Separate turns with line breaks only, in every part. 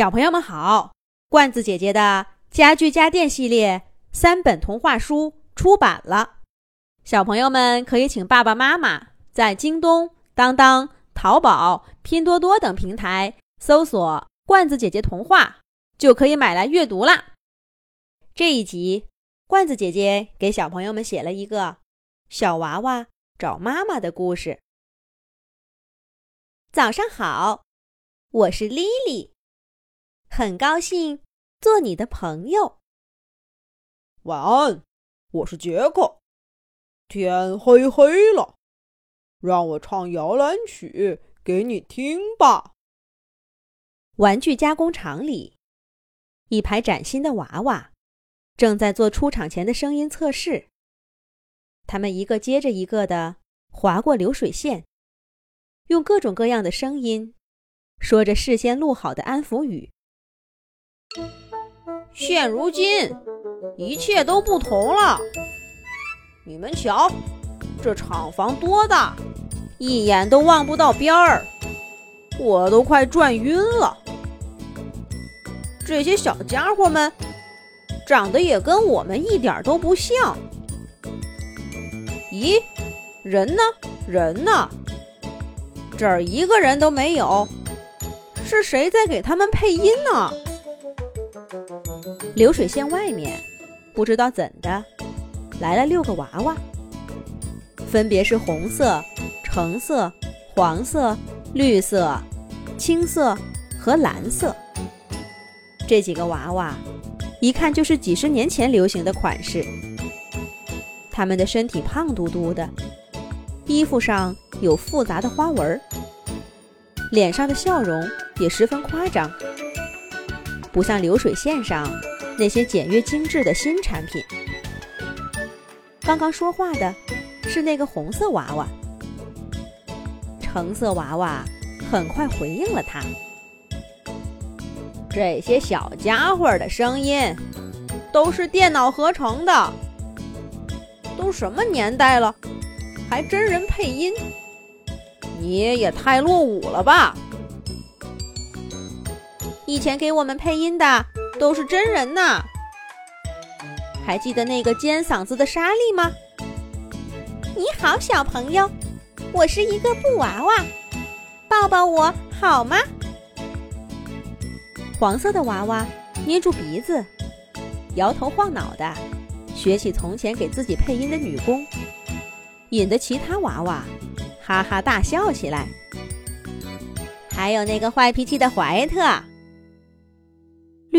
小朋友们好，罐子姐姐的家具家电系列三本童话书出版了，小朋友们可以请爸爸妈妈在京东、当当、淘宝、拼多多等平台搜索“罐子姐姐童话”，就可以买来阅读啦。这一集，罐子姐姐给小朋友们写了一个小娃娃找妈妈的故事。早上好，我是莉莉。很高兴做你的朋友。
晚安，我是杰克。天黑黑了，让我唱摇篮曲给你听吧。
玩具加工厂里，一排崭新的娃娃正在做出厂前的声音测试。他们一个接着一个的划过流水线，用各种各样的声音说着事先录好的安抚语。
现如今，一切都不同了。你们瞧，这厂房多大，一眼都望不到边儿，我都快转晕了。这些小家伙们长得也跟我们一点都不像。咦，人呢？人呢？这儿一个人都没有，是谁在给他们配音呢？
流水线外面，不知道怎的，来了六个娃娃，分别是红色、橙色、黄色、绿色、青色和蓝色。这几个娃娃，一看就是几十年前流行的款式。他们的身体胖嘟嘟的，衣服上有复杂的花纹，脸上的笑容也十分夸张，不像流水线上。那些简约精致的新产品。刚刚说话的是那个红色娃娃，橙色娃娃很快回应了他。
这些小家伙的声音都是电脑合成的。都什么年代了，还真人配音？你也太落伍了吧！
以前给我们配音的。都是真人呐！还记得那个尖嗓子的莎莉吗？
你好，小朋友，我是一个布娃娃，抱抱我好吗？
黄色的娃娃捏住鼻子，摇头晃脑的，学起从前给自己配音的女工，引得其他娃娃哈哈大笑起来。还有那个坏脾气的怀特。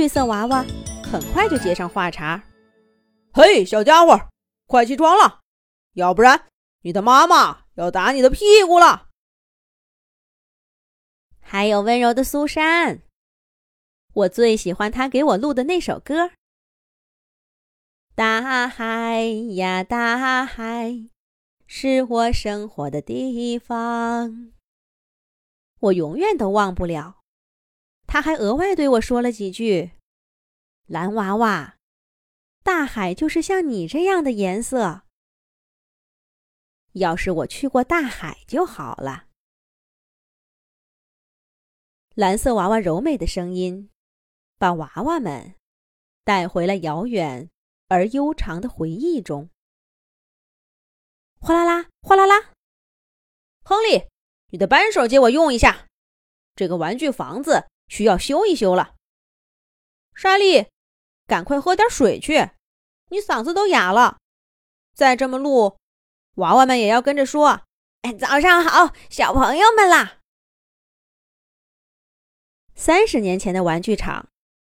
绿色娃娃很快就接上话茬：“
嘿，小家伙，快起床了，要不然你的妈妈要打你的屁股了。”
还有温柔的苏珊，我最喜欢她给我录的那首歌：“大海呀，大海，是我生活的地方。”我永远都忘不了。他还额外对我说了几句：“蓝娃娃，大海就是像你这样的颜色。要是我去过大海就好了。”蓝色娃娃柔美的声音，把娃娃们带回了遥远而悠长的回忆中。哗啦啦，哗啦啦！
亨利，你的扳手借我用一下，这个玩具房子。需要修一修了，莎莉，赶快喝点水去，你嗓子都哑了。再这么录，娃娃们也要跟着说：“
哎，早上好，小朋友们啦！”
三十年前的玩具厂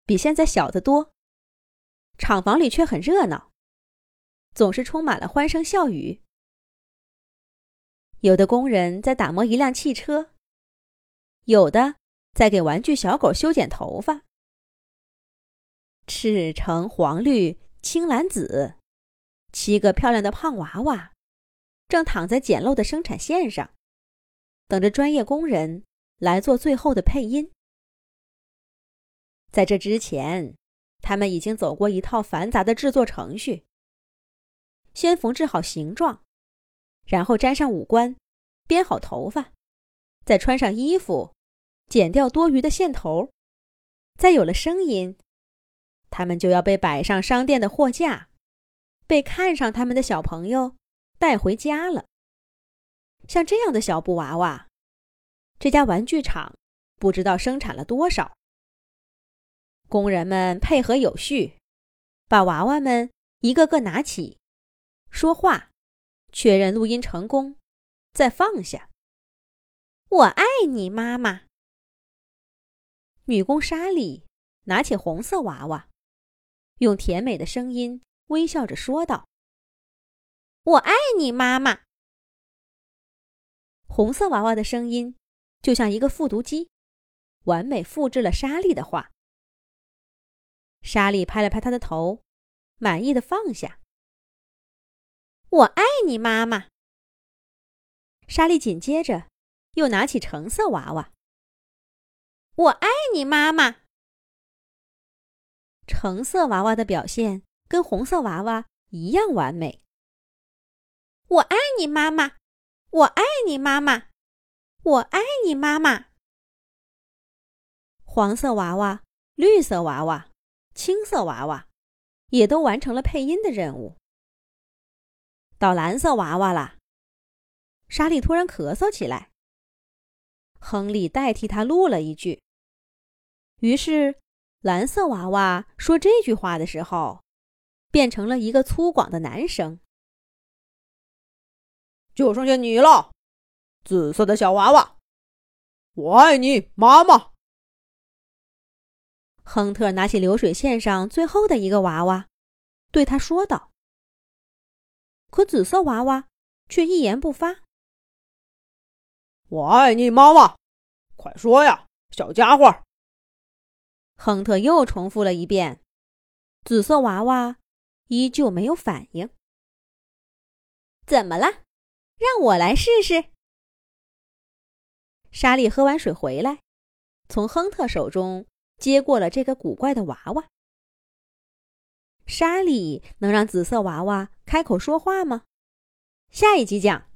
比现在小得多，厂房里却很热闹，总是充满了欢声笑语。有的工人在打磨一辆汽车，有的。在给玩具小狗修剪头发，赤橙黄绿青蓝紫，七个漂亮的胖娃娃正躺在简陋的生产线上，等着专业工人来做最后的配音。在这之前，他们已经走过一套繁杂的制作程序：先缝制好形状，然后粘上五官，编好头发，再穿上衣服。剪掉多余的线头，再有了声音，他们就要被摆上商店的货架，被看上他们的小朋友带回家了。像这样的小布娃娃，这家玩具厂不知道生产了多少。工人们配合有序，把娃娃们一个个拿起，说话，确认录音成功，再放下。
我爱你，妈妈。
女工莎莉拿起红色娃娃，用甜美的声音微笑着说道：“
我爱你，妈妈。”
红色娃娃的声音就像一个复读机，完美复制了莎莉的话。莎莉拍了拍她的头，满意的放下。
“我爱你，妈妈。”
莎莉紧接着又拿起橙色娃娃。
我爱你，妈妈。
橙色娃娃的表现跟红色娃娃一样完美。
我爱你，妈妈。我爱你，妈妈。我爱你，妈妈。
黄色娃娃、绿色娃娃、青色娃娃，也都完成了配音的任务。到蓝色娃娃了。莎莉突然咳嗽起来。亨利代替他录了一句。于是，蓝色娃娃说这句话的时候，变成了一个粗犷的男声。
就剩下你了，紫色的小娃娃，我爱你，妈妈。
亨特拿起流水线上最后的一个娃娃，对他说道。可紫色娃娃却一言不发。
我爱你，妈妈，快说呀，小家伙。
亨特又重复了一遍，紫色娃娃依旧没有反应。
怎么了？让我来试试。
莎莉喝完水回来，从亨特手中接过了这个古怪的娃娃。莎莉能让紫色娃娃开口说话吗？下一集讲。